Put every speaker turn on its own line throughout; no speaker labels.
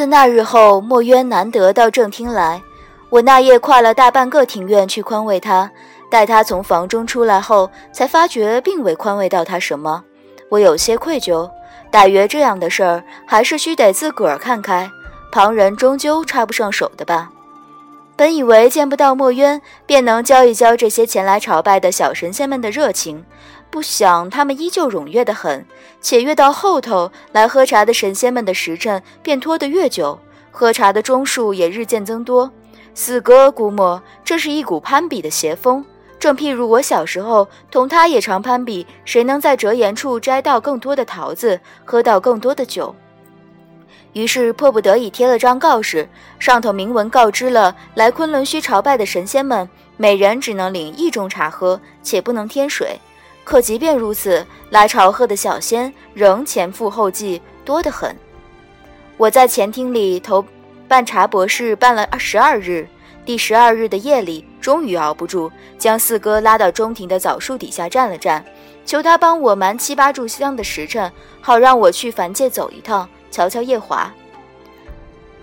自那日后，墨渊难得到正厅来，我那夜跨了大半个庭院去宽慰他。待他从房中出来后，才发觉并未宽慰到他什么，我有些愧疚。大约这样的事儿，还是须得自个儿看开，旁人终究插不上手的吧。本以为见不到墨渊，便能浇一浇这些前来朝拜的小神仙们的热情，不想他们依旧踊跃得很，且越到后头来喝茶的神仙们的时辰便拖得越久，喝茶的钟数也日渐增多。四哥估摸这是一股攀比的邪风，正譬如我小时候同他也常攀比，谁能在折颜处摘到更多的桃子，喝到更多的酒。于是迫不得已贴了张告示，上头明文告知了来昆仑虚朝拜的神仙们，每人只能领一盅茶喝，且不能添水。可即便如此，来朝贺的小仙仍前赴后继，多得很。我在前厅里头办茶博士办了十二日，第十二日的夜里，终于熬不住，将四哥拉到中庭的枣树底下站了站，求他帮我瞒七八炷香的时辰，好让我去凡界走一趟。瞧瞧夜华，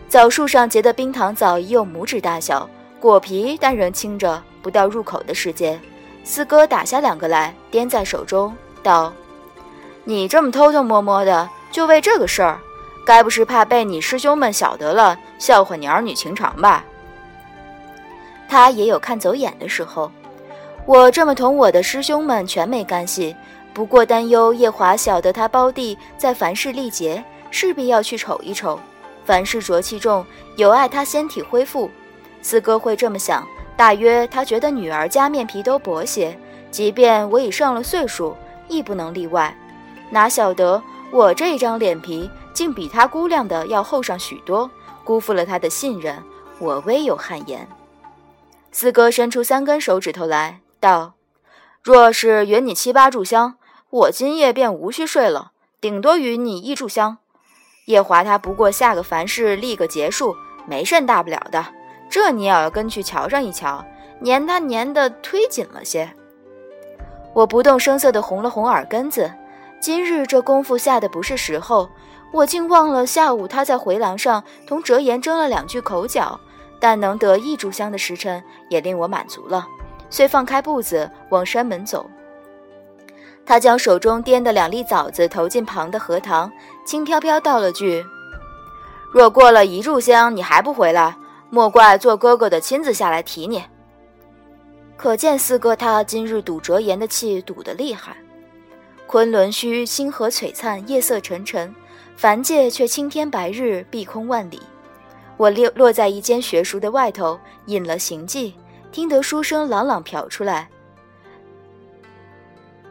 枣树上结的冰糖枣已有拇指大小，果皮但仍青着，不到入口的时间。四哥打下两个来，掂在手中，道：“你这么偷偷摸摸的，就为这个事儿，该不是怕被你师兄们晓得了，笑话你儿女情长吧？”他也有看走眼的时候，我这么同我的师兄们全没干系，不过担忧夜华晓得他胞弟在凡事历劫。势必要去瞅一瞅，凡事浊气重，有碍他仙体恢复。四哥会这么想，大约他觉得女儿家面皮都薄些，即便我已上了岁数，亦不能例外。哪晓得我这张脸皮竟比他估量的要厚上许多，辜负了他的信任，我微有汗颜。四哥伸出三根手指头来，道：“若是允你七八炷香，我今夜便无需睡了，顶多允你一炷香。”夜华他不过下个凡事立个结束，没甚大不了的。这你也要跟去瞧上一瞧，粘他粘的忒紧了些。我不动声色地红了红耳根子。今日这功夫下的不是时候，我竟忘了下午他在回廊上同折颜争了两句口角。但能得一炷香的时辰，也令我满足了，遂放开步子往山门走。他将手中掂的两粒枣子投进旁的荷塘，轻飘飘道了句：“若过了一炷香你还不回来，莫怪做哥哥的亲自下来提你。”可见四哥他今日赌折颜的气赌得厉害。昆仑虚星河璀璨，夜色沉沉，凡界却青天白日，碧空万里。我落落在一间学塾的外头，引了行迹，听得书声朗朗飘出来。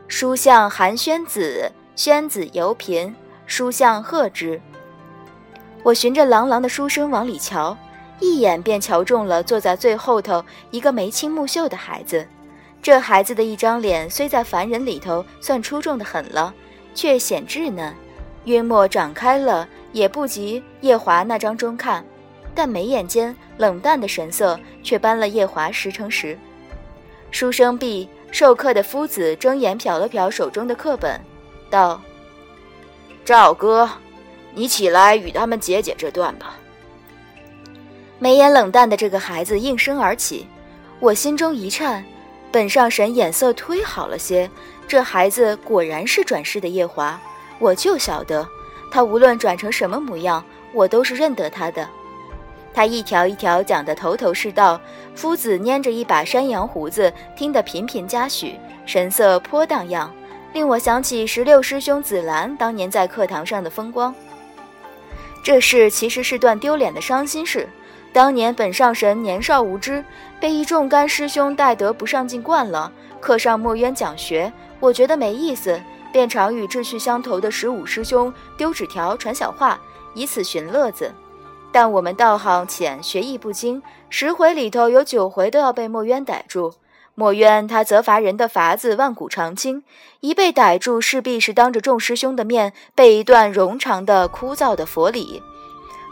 书向寒宣子，宣子犹贫。书向贺之。我循着朗朗的书声往里瞧，一眼便瞧中了坐在最后头一个眉清目秀的孩子。这孩子的一张脸虽在凡人里头算出众的很了，却显稚嫩，约莫长开了也不及夜华那张中看，但眉眼间冷淡的神色却扳了夜华十成十。书生毕。授课的夫子睁眼瞟了瞟手中的课本，道：“赵哥，你起来与他们解解这段吧。”眉眼冷淡的这个孩子应声而起，我心中一颤。本上神眼色忒好了些，这孩子果然是转世的夜华，我就晓得，他无论转成什么模样，我都是认得他的。他一条一条讲得头头是道，夫子拈着一把山羊胡子，听得频频嘉许，神色颇荡漾，令我想起十六师兄紫兰当年在课堂上的风光。这事其实是段丢脸的伤心事。当年本上神年少无知，被一众干师兄带得不上进惯了，课上墨渊讲学，我觉得没意思，便常与志趣相投的十五师兄丢纸条传小话，以此寻乐子。但我们道行浅，学艺不精，十回里头有九回都要被墨渊逮住。墨渊他责罚人的法子万古长青，一被逮住，势必是当着众师兄的面背一段冗长的枯燥的佛理。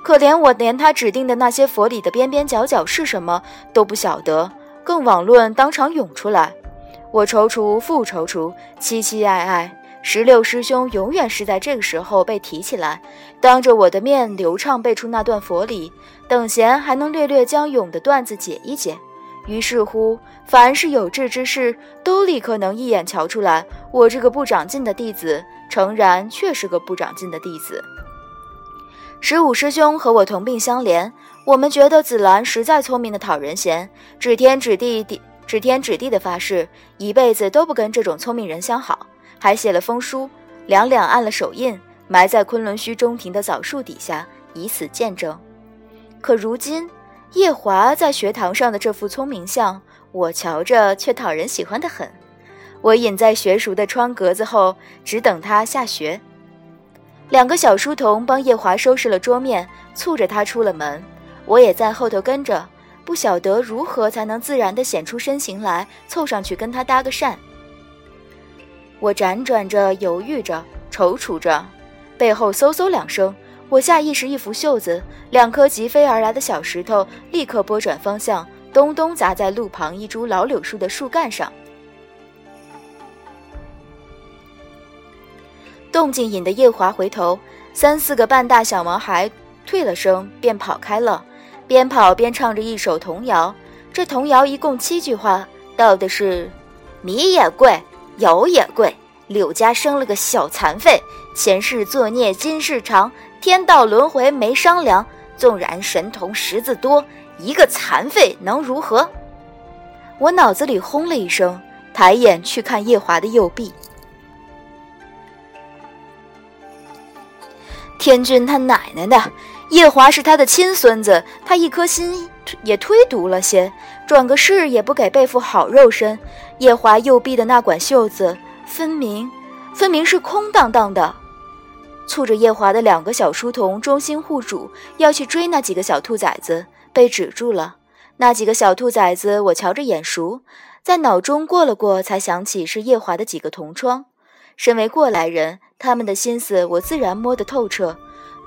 可怜我连他指定的那些佛理的边边角角是什么都不晓得，更枉论当场涌出来。我踌躇复踌躇，凄凄哀哀，石榴师兄永远是在这个时候被提起来，当着我的面流畅背出那段佛理，等闲还能略略将咏的段子解一解。于是乎，凡是有志之士，都立刻能一眼瞧出来，我这个不长进的弟子，诚然却是个不长进的弟子。十五师兄和我同病相怜，我们觉得紫兰实在聪明的讨人嫌，指天指地地指天指地的发誓，一辈子都不跟这种聪明人相好。还写了封书，两两按了手印，埋在昆仑虚中庭的枣树底下，以此见证。可如今，夜华在学堂上的这副聪明相，我瞧着却讨人喜欢的很。我隐在学塾的窗格子后，只等他下学。两个小书童帮叶华收拾了桌面，簇着他出了门。我也在后头跟着，不晓得如何才能自然地显出身形来，凑上去跟他搭个讪。我辗转着，犹豫着，踌躇着，背后嗖嗖两声，我下意识一扶袖子，两颗疾飞而来的小石头立刻拨转方向，咚咚砸在路旁一株老柳树的树干上。动静引得夜华回头，三四个半大小毛孩退了声，便跑开了，边跑边唱着一首童谣。这童谣一共七句话，道的是：米也贵。油也贵，柳家生了个小残废，前世作孽今世偿，天道轮回没商量。纵然神童识字多，一个残废能如何？我脑子里轰了一声，抬眼去看夜华的右臂。天君他奶奶的，夜华是他的亲孙子，他一颗心也忒毒了些。转个世也不给背负好肉身，夜华右臂的那管袖子，分明，分明是空荡荡的。簇着夜华的两个小书童忠心护主，要去追那几个小兔崽子，被止住了。那几个小兔崽子，我瞧着眼熟，在脑中过了过，才想起是夜华的几个同窗。身为过来人，他们的心思我自然摸得透彻。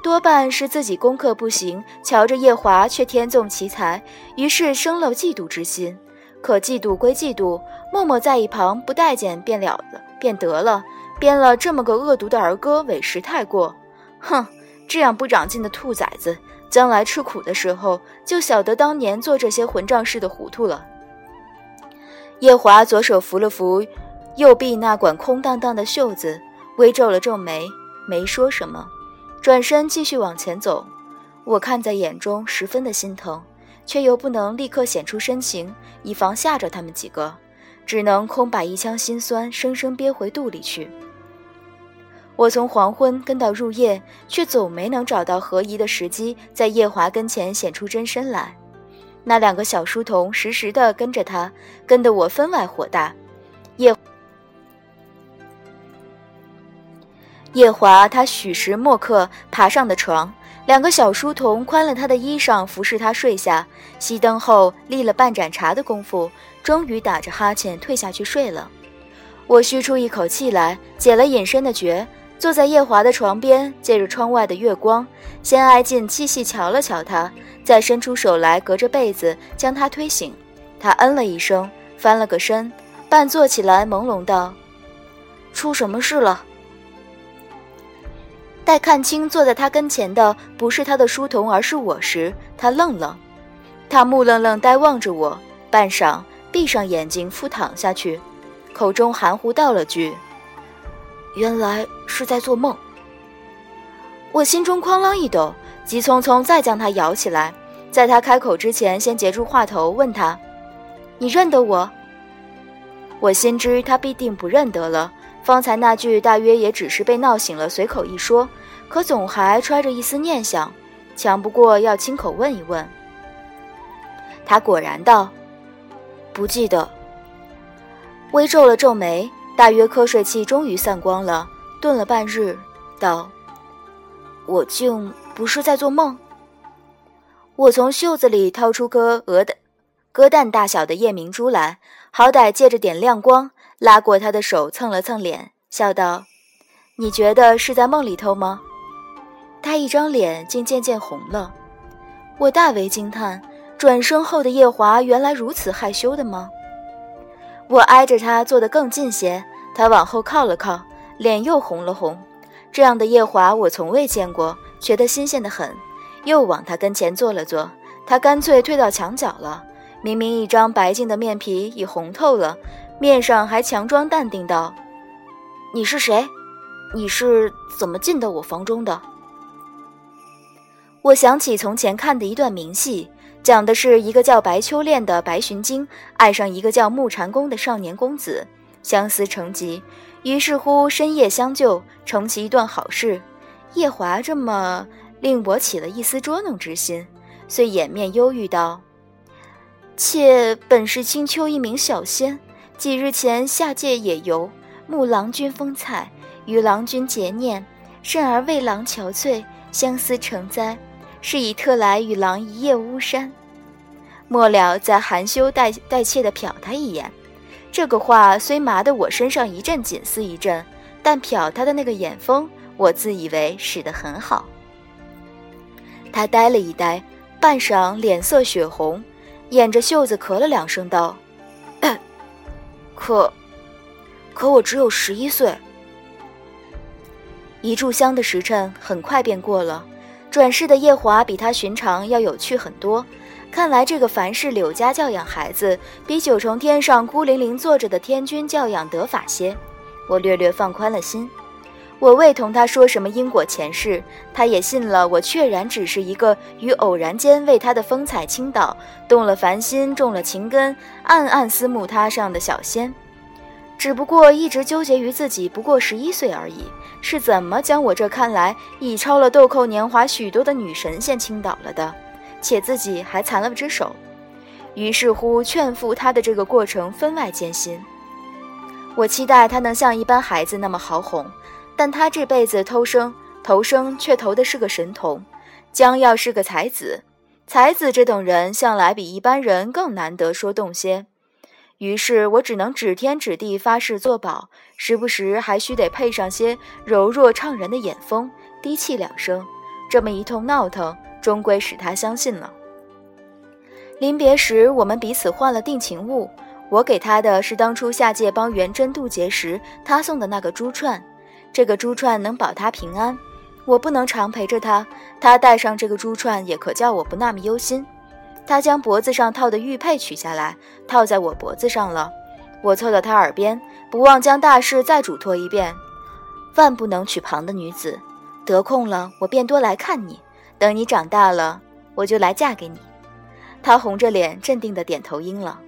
多半是自己功课不行，瞧着夜华却天纵奇才，于是生了嫉妒之心。可嫉妒归嫉妒，默默在一旁不待见便了了，便得了，编了这么个恶毒的儿歌，委实太过。哼，这样不长进的兔崽子，将来吃苦的时候，就晓得当年做这些混账事的糊涂了。夜华左手扶了扶右臂那管空荡荡的袖子，微皱了皱眉，没说什么。转身继续往前走，我看在眼中，十分的心疼，却又不能立刻显出深情，以防吓着他们几个，只能空把一腔心酸生生憋回肚里去。我从黄昏跟到入夜，却总没能找到合宜的时机，在夜华跟前显出真身来。那两个小书童时时的跟着他，跟得我分外火大。夜。夜华，他许时墨客爬上的床，两个小书童宽了他的衣裳，服侍他睡下。熄灯后，立了半盏茶的功夫，终于打着哈欠退下去睡了。我吁出一口气来，解了隐身的诀，坐在夜华的床边，借着窗外的月光，先挨近细细瞧了瞧他，再伸出手来，隔着被子将他推醒。他嗯了一声，翻了个身，半坐起来，朦胧道：“出什么事了？”待看清坐在他跟前的不是他的书童，而是我时，他愣愣，他木愣愣呆望着我，半晌闭上眼睛复躺下去，口中含糊道了句：“原来是在做梦。”我心中哐啷一抖，急匆匆再将他摇起来，在他开口之前，先截住话头，问他：“你认得我？”我心知他必定不认得了。方才那句大约也只是被闹醒了，随口一说，可总还揣着一丝念想，强不过要亲口问一问。他果然道：“不记得。”微皱了皱眉，大约瞌睡气终于散光了，顿了半日，道：“我竟不是在做梦。”我从袖子里掏出颗鹅的鸽蛋大小的夜明珠来，好歹借着点亮光。拉过他的手，蹭了蹭脸，笑道：“你觉得是在梦里头吗？”他一张脸竟渐渐红了。我大为惊叹，转身后的夜华原来如此害羞的吗？我挨着他坐得更近些，他往后靠了靠，脸又红了红。这样的夜华我从未见过，觉得新鲜的很，又往他跟前坐了坐。他干脆退到墙角了，明明一张白净的面皮已红透了，面上还强装淡定道：“你是谁？你是怎么进到我房中的？”我想起从前看的一段名戏，讲的是一个叫白秋恋的白巡经爱上一个叫木禅公的少年公子，相思成疾，于是乎深夜相救，成其一段好事。夜华这么令我起了一丝捉弄之心。遂掩面忧郁道：“妾本是青丘一名小仙，几日前下界野游，慕郎君风采，与郎君结念，甚而为郎憔悴，相思成灾，是以特来与郎一夜巫山。”末了，再含羞带带怯的瞟他一眼。这个话虽麻得我身上一阵紧似一阵，但瞟他的那个眼风，我自以为使得很好。他呆了一呆。半晌，脸色血红，掩着袖子咳了两声，道：“可，可我只有十一岁。”一炷香的时辰很快便过了，转世的夜华比他寻常要有趣很多。看来这个凡是柳家教养孩子，比九重天上孤零零坐着的天君教养得法些。我略略放宽了心。我未同他说什么因果前世，他也信了。我确然只是一个于偶然间为他的风采倾倒，动了凡心，种了情根，暗暗思慕他上的小仙。只不过一直纠结于自己不过十一岁而已，是怎么将我这看来已超了豆蔻年华许多的女神仙倾倒了的，且自己还残了只手。于是乎，劝服他的这个过程分外艰辛。我期待他能像一般孩子那么好哄。但他这辈子偷生投生，却投的是个神童，将要是个才子。才子这等人向来比一般人更难得说动些。于是我只能指天指地发誓作保，时不时还需得配上些柔弱怅然的眼风，低泣两声。这么一通闹腾，终归使他相信了。临别时，我们彼此换了定情物。我给他的是当初下界帮元贞渡劫时他送的那个珠串。这个珠串能保他平安，我不能常陪着他，他戴上这个珠串也可叫我不那么忧心。他将脖子上套的玉佩取下来，套在我脖子上了。我凑到他耳边，不忘将大事再嘱托一遍：万不能娶旁的女子。得空了，我便多来看你。等你长大了，我就来嫁给你。他红着脸，镇定地点头应了。